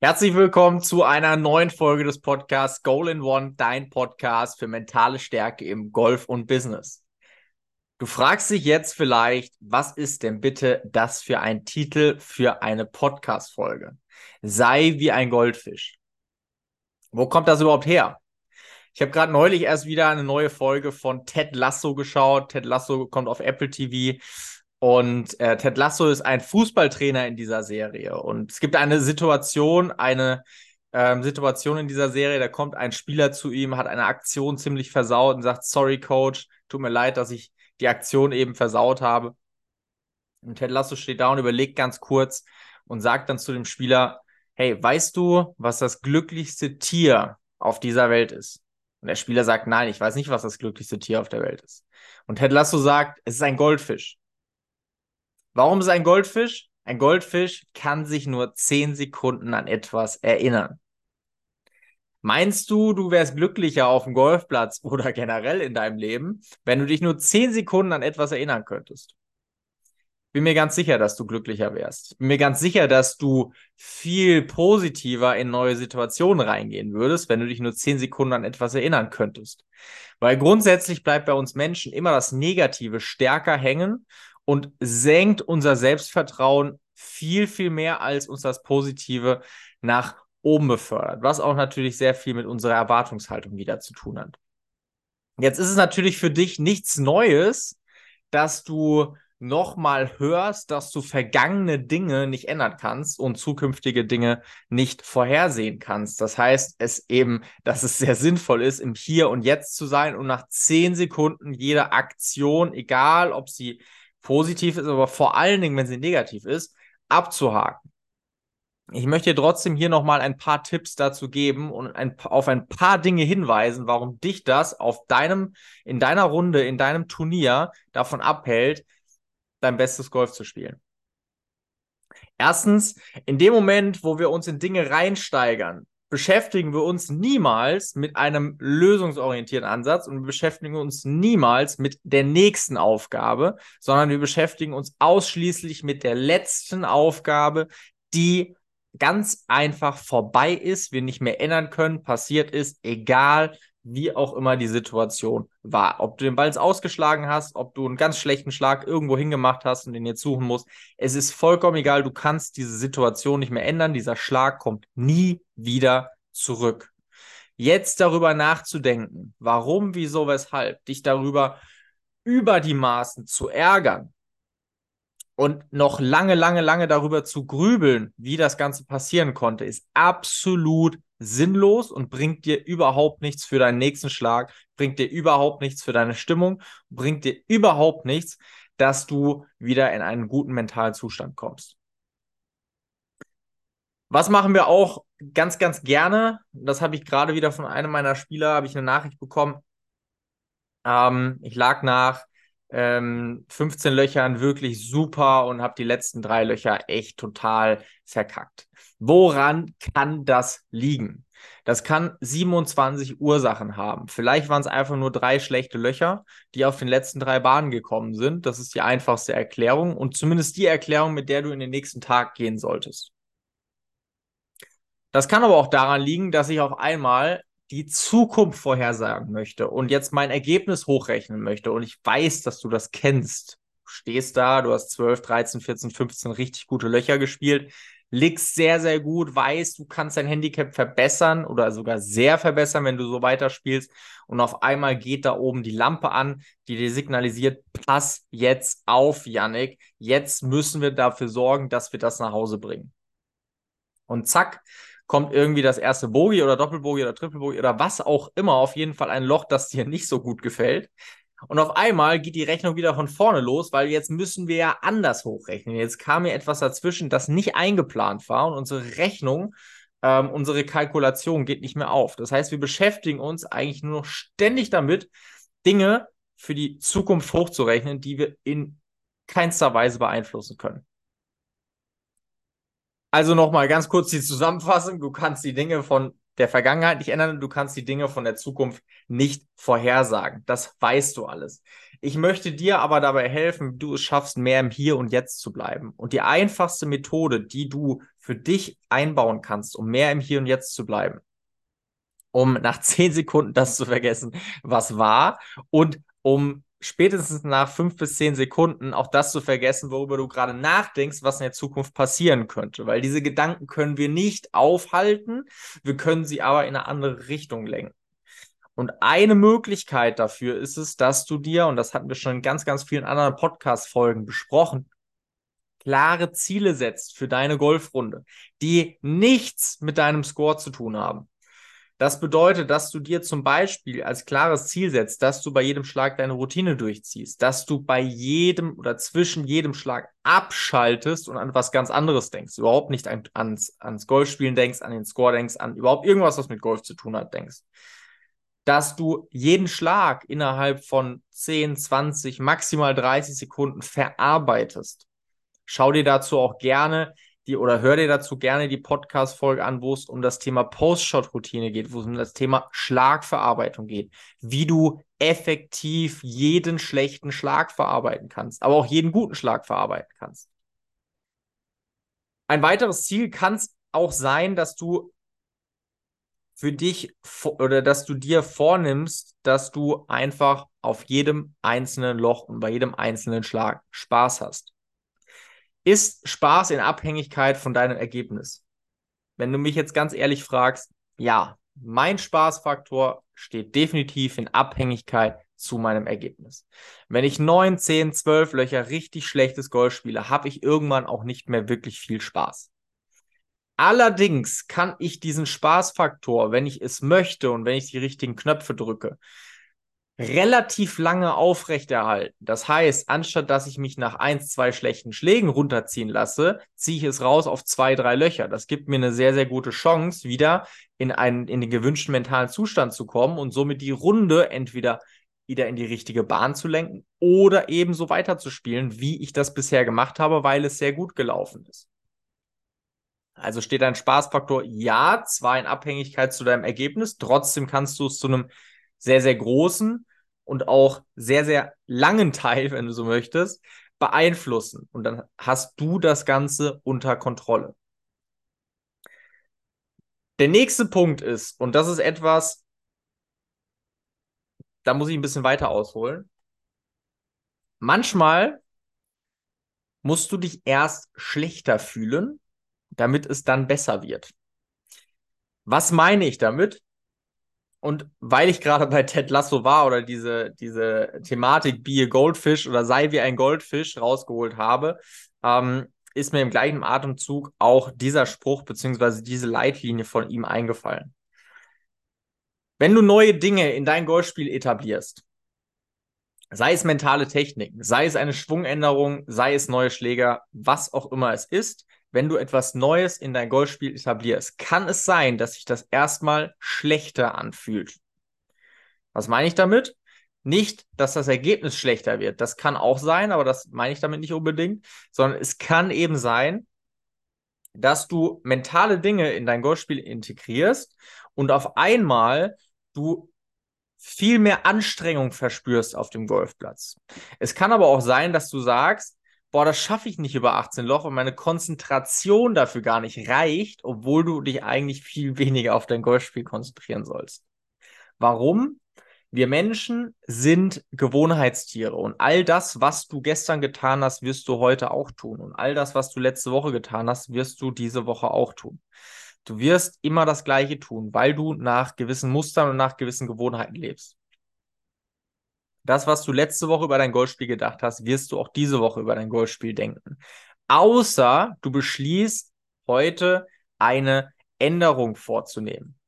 Herzlich willkommen zu einer neuen Folge des Podcasts Goal in One, dein Podcast für mentale Stärke im Golf und Business. Du fragst dich jetzt vielleicht, was ist denn bitte das für ein Titel für eine Podcast-Folge? Sei wie ein Goldfisch. Wo kommt das überhaupt her? Ich habe gerade neulich erst wieder eine neue Folge von Ted Lasso geschaut. Ted Lasso kommt auf Apple TV und äh, Ted Lasso ist ein Fußballtrainer in dieser Serie. Und es gibt eine Situation, eine ähm, Situation in dieser Serie, da kommt ein Spieler zu ihm, hat eine Aktion ziemlich versaut und sagt, sorry Coach, tut mir leid, dass ich die Aktion eben versaut habe. Und Ted Lasso steht da und überlegt ganz kurz und sagt dann zu dem Spieler, hey, weißt du, was das glücklichste Tier auf dieser Welt ist? Und der Spieler sagt, nein, ich weiß nicht, was das glücklichste Tier auf der Welt ist. Und Ted Lasso sagt, es ist ein Goldfisch. Warum ist ein Goldfisch? Ein Goldfisch kann sich nur zehn Sekunden an etwas erinnern. Meinst du, du wärst glücklicher auf dem Golfplatz oder generell in deinem Leben, wenn du dich nur zehn Sekunden an etwas erinnern könntest? Bin mir ganz sicher, dass du glücklicher wärst. Bin mir ganz sicher, dass du viel positiver in neue Situationen reingehen würdest, wenn du dich nur zehn Sekunden an etwas erinnern könntest. Weil grundsätzlich bleibt bei uns Menschen immer das Negative stärker hängen und senkt unser Selbstvertrauen viel, viel mehr, als uns das Positive nach oben befördert, was auch natürlich sehr viel mit unserer Erwartungshaltung wieder zu tun hat. Jetzt ist es natürlich für dich nichts Neues, dass du nochmal hörst, dass du vergangene Dinge nicht ändern kannst und zukünftige Dinge nicht vorhersehen kannst. Das heißt, es eben, dass es sehr sinnvoll ist, im Hier und Jetzt zu sein und nach zehn Sekunden jede Aktion, egal ob sie positiv ist, aber vor allen Dingen, wenn sie negativ ist, abzuhaken. Ich möchte trotzdem hier nochmal ein paar Tipps dazu geben und ein, auf ein paar Dinge hinweisen, warum dich das auf deinem, in deiner Runde, in deinem Turnier davon abhält, dein bestes Golf zu spielen. Erstens, in dem Moment, wo wir uns in Dinge reinsteigern, beschäftigen wir uns niemals mit einem lösungsorientierten Ansatz und beschäftigen uns niemals mit der nächsten Aufgabe, sondern wir beschäftigen uns ausschließlich mit der letzten Aufgabe, die ganz einfach vorbei ist, wir nicht mehr ändern können, passiert ist, egal wie auch immer die Situation war. Ob du den Ball ausgeschlagen hast, ob du einen ganz schlechten Schlag irgendwo hingemacht hast und den jetzt suchen musst, es ist vollkommen egal, du kannst diese Situation nicht mehr ändern. Dieser Schlag kommt nie wieder zurück. Jetzt darüber nachzudenken, warum, wieso, weshalb, dich darüber über die Maßen zu ärgern, und noch lange, lange, lange darüber zu grübeln, wie das Ganze passieren konnte, ist absolut sinnlos und bringt dir überhaupt nichts für deinen nächsten Schlag, bringt dir überhaupt nichts für deine Stimmung, bringt dir überhaupt nichts, dass du wieder in einen guten mentalen Zustand kommst. Was machen wir auch ganz, ganz gerne? Das habe ich gerade wieder von einem meiner Spieler, habe ich eine Nachricht bekommen. Ähm, ich lag nach ähm, 15 Löchern wirklich super und habe die letzten drei Löcher echt total verkackt. Woran kann das liegen? Das kann 27 Ursachen haben. Vielleicht waren es einfach nur drei schlechte Löcher, die auf den letzten drei Bahnen gekommen sind. Das ist die einfachste Erklärung und zumindest die Erklärung, mit der du in den nächsten Tag gehen solltest. Das kann aber auch daran liegen, dass ich auf einmal die Zukunft vorhersagen möchte und jetzt mein Ergebnis hochrechnen möchte und ich weiß, dass du das kennst. Du stehst da, du hast 12, 13, 14, 15 richtig gute Löcher gespielt, liegst sehr, sehr gut, weißt, du kannst dein Handicap verbessern oder sogar sehr verbessern, wenn du so weiterspielst und auf einmal geht da oben die Lampe an, die dir signalisiert, pass jetzt auf, Yannick, jetzt müssen wir dafür sorgen, dass wir das nach Hause bringen. Und zack, kommt irgendwie das erste Bogie oder Doppelbogie oder Triple oder was auch immer, auf jeden Fall ein Loch, das dir nicht so gut gefällt. Und auf einmal geht die Rechnung wieder von vorne los, weil jetzt müssen wir ja anders hochrechnen. Jetzt kam mir etwas dazwischen, das nicht eingeplant war und unsere Rechnung, ähm, unsere Kalkulation geht nicht mehr auf. Das heißt, wir beschäftigen uns eigentlich nur noch ständig damit, Dinge für die Zukunft hochzurechnen, die wir in keinster Weise beeinflussen können. Also nochmal ganz kurz die Zusammenfassung. Du kannst die Dinge von der Vergangenheit nicht ändern, du kannst die Dinge von der Zukunft nicht vorhersagen. Das weißt du alles. Ich möchte dir aber dabei helfen, du es schaffst, mehr im Hier und Jetzt zu bleiben. Und die einfachste Methode, die du für dich einbauen kannst, um mehr im Hier und Jetzt zu bleiben, um nach zehn Sekunden das zu vergessen, was war und um spätestens nach fünf bis zehn Sekunden auch das zu vergessen, worüber du gerade nachdenkst, was in der Zukunft passieren könnte. Weil diese Gedanken können wir nicht aufhalten, wir können sie aber in eine andere Richtung lenken. Und eine Möglichkeit dafür ist es, dass du dir, und das hatten wir schon in ganz, ganz vielen anderen Podcast-Folgen besprochen, klare Ziele setzt für deine Golfrunde, die nichts mit deinem Score zu tun haben. Das bedeutet, dass du dir zum Beispiel als klares Ziel setzt, dass du bei jedem Schlag deine Routine durchziehst, dass du bei jedem oder zwischen jedem Schlag abschaltest und an was ganz anderes denkst, überhaupt nicht an, ans, ans Golfspielen denkst, an den Score denkst, an überhaupt irgendwas, was mit Golf zu tun hat, denkst. Dass du jeden Schlag innerhalb von 10, 20, maximal 30 Sekunden verarbeitest. Schau dir dazu auch gerne die oder hör dir dazu gerne die Podcast-Folge an, wo es um das Thema Post-Shot-Routine geht, wo es um das Thema Schlagverarbeitung geht, wie du effektiv jeden schlechten Schlag verarbeiten kannst, aber auch jeden guten Schlag verarbeiten kannst. Ein weiteres Ziel kann es auch sein, dass du für dich oder dass du dir vornimmst, dass du einfach auf jedem einzelnen Loch und bei jedem einzelnen Schlag Spaß hast. Ist Spaß in Abhängigkeit von deinem Ergebnis? Wenn du mich jetzt ganz ehrlich fragst, ja, mein Spaßfaktor steht definitiv in Abhängigkeit zu meinem Ergebnis. Wenn ich 9, 10, 12 Löcher richtig schlechtes Golf spiele, habe ich irgendwann auch nicht mehr wirklich viel Spaß. Allerdings kann ich diesen Spaßfaktor, wenn ich es möchte und wenn ich die richtigen Knöpfe drücke, relativ lange aufrechterhalten. Das heißt, anstatt dass ich mich nach eins, zwei schlechten Schlägen runterziehen lasse, ziehe ich es raus auf zwei, drei Löcher. Das gibt mir eine sehr, sehr gute Chance, wieder in einen, in den gewünschten mentalen Zustand zu kommen und somit die Runde entweder wieder in die richtige Bahn zu lenken oder eben so weiterzuspielen, wie ich das bisher gemacht habe, weil es sehr gut gelaufen ist. Also steht ein Spaßfaktor, ja, zwar in Abhängigkeit zu deinem Ergebnis, trotzdem kannst du es zu einem sehr, sehr großen und auch sehr, sehr langen Teil, wenn du so möchtest, beeinflussen. Und dann hast du das Ganze unter Kontrolle. Der nächste Punkt ist, und das ist etwas, da muss ich ein bisschen weiter ausholen. Manchmal musst du dich erst schlechter fühlen, damit es dann besser wird. Was meine ich damit? Und weil ich gerade bei Ted Lasso war oder diese, diese Thematik Be a Goldfish oder sei wie ein Goldfisch rausgeholt habe, ähm, ist mir im gleichen Atemzug auch dieser Spruch bzw. diese Leitlinie von ihm eingefallen. Wenn du neue Dinge in dein Golfspiel etablierst, sei es mentale Techniken, sei es eine Schwungänderung, sei es neue Schläger, was auch immer es ist, wenn du etwas Neues in dein Golfspiel etablierst, kann es sein, dass sich das erstmal schlechter anfühlt. Was meine ich damit? Nicht, dass das Ergebnis schlechter wird. Das kann auch sein, aber das meine ich damit nicht unbedingt, sondern es kann eben sein, dass du mentale Dinge in dein Golfspiel integrierst und auf einmal du viel mehr Anstrengung verspürst auf dem Golfplatz. Es kann aber auch sein, dass du sagst, boah, das schaffe ich nicht über 18 Loch und meine Konzentration dafür gar nicht reicht, obwohl du dich eigentlich viel weniger auf dein Golfspiel konzentrieren sollst. Warum? Wir Menschen sind Gewohnheitstiere und all das, was du gestern getan hast, wirst du heute auch tun und all das, was du letzte Woche getan hast, wirst du diese Woche auch tun. Du wirst immer das Gleiche tun, weil du nach gewissen Mustern und nach gewissen Gewohnheiten lebst. Das, was du letzte Woche über dein Golfspiel gedacht hast, wirst du auch diese Woche über dein Golfspiel denken. Außer du beschließt heute eine Änderung vorzunehmen.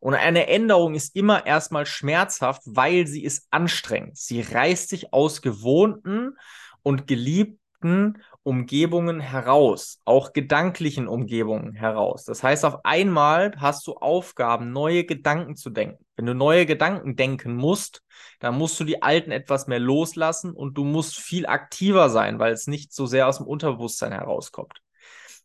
Und eine Änderung ist immer erstmal schmerzhaft, weil sie ist anstrengend. Sie reißt sich aus gewohnten und geliebten Umgebungen heraus, auch gedanklichen Umgebungen heraus. Das heißt, auf einmal hast du Aufgaben, neue Gedanken zu denken. Wenn du neue Gedanken denken musst, dann musst du die alten etwas mehr loslassen und du musst viel aktiver sein, weil es nicht so sehr aus dem Unterbewusstsein herauskommt.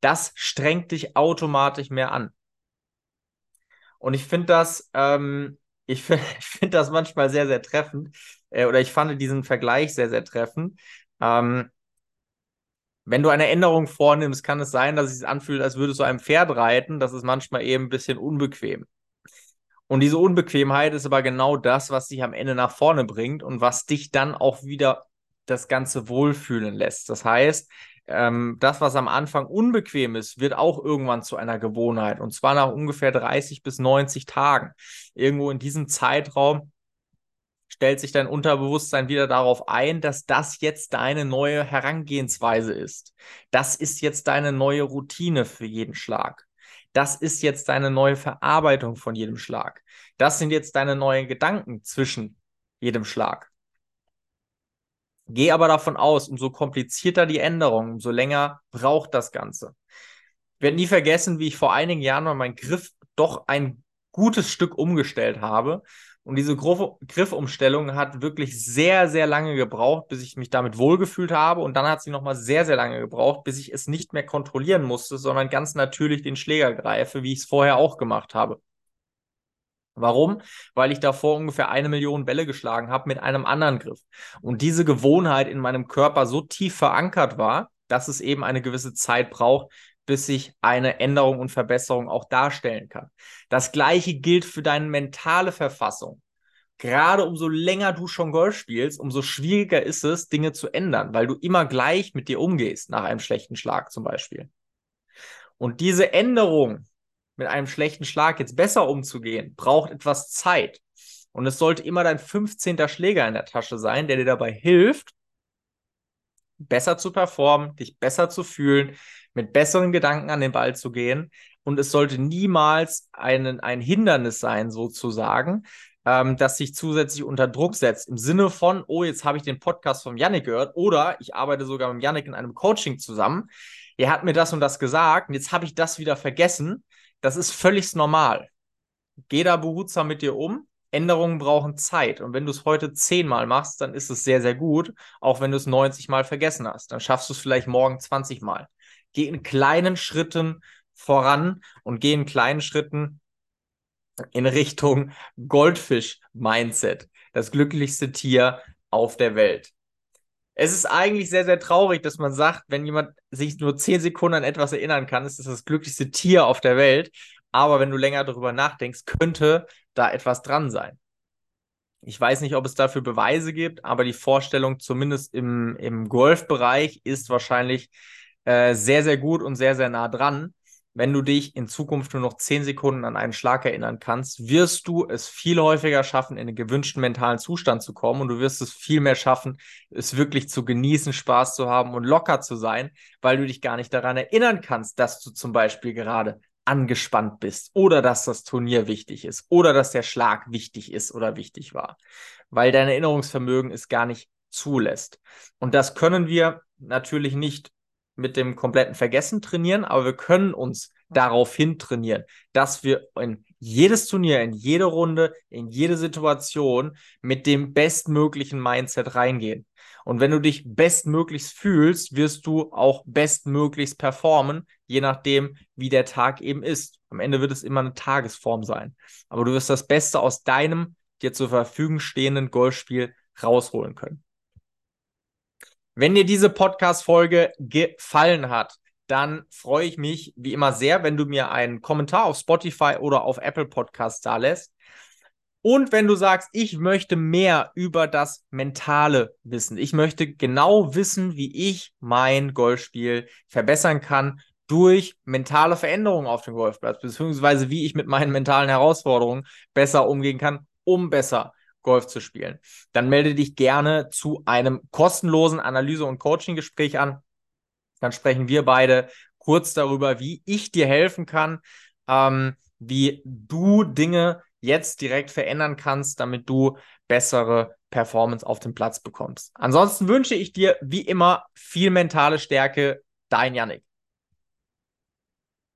Das strengt dich automatisch mehr an. Und ich finde das, ähm, ich finde find das manchmal sehr, sehr treffend. Äh, oder ich fand diesen Vergleich sehr, sehr treffend. Ähm, wenn du eine Änderung vornimmst, kann es sein, dass es sich anfühlt, als würdest du einem Pferd reiten. Das ist manchmal eben ein bisschen unbequem. Und diese Unbequemheit ist aber genau das, was dich am Ende nach vorne bringt und was dich dann auch wieder das Ganze wohlfühlen lässt. Das heißt, ähm, das, was am Anfang unbequem ist, wird auch irgendwann zu einer Gewohnheit. Und zwar nach ungefähr 30 bis 90 Tagen. Irgendwo in diesem Zeitraum stellt sich dein Unterbewusstsein wieder darauf ein, dass das jetzt deine neue Herangehensweise ist. Das ist jetzt deine neue Routine für jeden Schlag. Das ist jetzt deine neue Verarbeitung von jedem Schlag. Das sind jetzt deine neuen Gedanken zwischen jedem Schlag. Geh aber davon aus, umso komplizierter die Änderung, umso länger braucht das Ganze. Ich werde nie vergessen, wie ich vor einigen Jahren mal meinen Griff doch ein gutes Stück umgestellt habe. Und diese Griffumstellung hat wirklich sehr, sehr lange gebraucht, bis ich mich damit wohlgefühlt habe. Und dann hat sie nochmal sehr, sehr lange gebraucht, bis ich es nicht mehr kontrollieren musste, sondern ganz natürlich den Schläger greife, wie ich es vorher auch gemacht habe. Warum? Weil ich davor ungefähr eine Million Bälle geschlagen habe mit einem anderen Griff. Und diese Gewohnheit in meinem Körper so tief verankert war, dass es eben eine gewisse Zeit braucht, bis sich eine Änderung und Verbesserung auch darstellen kann. Das gleiche gilt für deine mentale Verfassung. Gerade umso länger du schon Golf spielst, umso schwieriger ist es, Dinge zu ändern, weil du immer gleich mit dir umgehst, nach einem schlechten Schlag zum Beispiel. Und diese Änderung mit einem schlechten Schlag jetzt besser umzugehen, braucht etwas Zeit. Und es sollte immer dein 15. Schläger in der Tasche sein, der dir dabei hilft, besser zu performen, dich besser zu fühlen, mit besseren Gedanken an den Ball zu gehen. Und es sollte niemals einen, ein Hindernis sein, sozusagen, ähm, das sich zusätzlich unter Druck setzt. Im Sinne von, oh, jetzt habe ich den Podcast vom Yannick gehört oder ich arbeite sogar mit Yannick in einem Coaching zusammen. Er hat mir das und das gesagt und jetzt habe ich das wieder vergessen. Das ist völlig normal. Geh da behutsam mit dir um. Änderungen brauchen Zeit. Und wenn du es heute zehnmal machst, dann ist es sehr, sehr gut. Auch wenn du es 90 Mal vergessen hast. Dann schaffst du es vielleicht morgen 20 Mal. Geh in kleinen Schritten voran und geh in kleinen Schritten in Richtung Goldfisch-Mindset. Das glücklichste Tier auf der Welt. Es ist eigentlich sehr, sehr traurig, dass man sagt, wenn jemand sich nur zehn Sekunden an etwas erinnern kann, ist es das glücklichste Tier auf der Welt. Aber wenn du länger darüber nachdenkst, könnte da etwas dran sein. Ich weiß nicht, ob es dafür Beweise gibt, aber die Vorstellung, zumindest im, im Golfbereich, ist wahrscheinlich äh, sehr, sehr gut und sehr, sehr nah dran wenn du dich in Zukunft nur noch zehn Sekunden an einen Schlag erinnern kannst, wirst du es viel häufiger schaffen, in den gewünschten mentalen Zustand zu kommen und du wirst es viel mehr schaffen, es wirklich zu genießen, Spaß zu haben und locker zu sein, weil du dich gar nicht daran erinnern kannst, dass du zum Beispiel gerade angespannt bist oder dass das Turnier wichtig ist oder dass der Schlag wichtig ist oder wichtig war, weil dein Erinnerungsvermögen es gar nicht zulässt. Und das können wir natürlich nicht mit dem kompletten Vergessen trainieren, aber wir können uns daraufhin trainieren, dass wir in jedes Turnier, in jede Runde, in jede Situation mit dem bestmöglichen Mindset reingehen. Und wenn du dich bestmöglichst fühlst, wirst du auch bestmöglichst performen, je nachdem, wie der Tag eben ist. Am Ende wird es immer eine Tagesform sein. Aber du wirst das Beste aus deinem dir zur Verfügung stehenden Golfspiel rausholen können. Wenn dir diese Podcast-Folge gefallen hat, dann freue ich mich wie immer sehr, wenn du mir einen Kommentar auf Spotify oder auf Apple Podcasts da lässt. Und wenn du sagst, ich möchte mehr über das Mentale wissen, ich möchte genau wissen, wie ich mein Golfspiel verbessern kann durch mentale Veränderungen auf dem Golfplatz, beziehungsweise wie ich mit meinen mentalen Herausforderungen besser umgehen kann, um besser Golf zu spielen. Dann melde dich gerne zu einem kostenlosen Analyse- und Coaching-Gespräch an. Dann sprechen wir beide kurz darüber, wie ich dir helfen kann, ähm, wie du Dinge jetzt direkt verändern kannst, damit du bessere Performance auf dem Platz bekommst. Ansonsten wünsche ich dir wie immer viel mentale Stärke. Dein Yannick.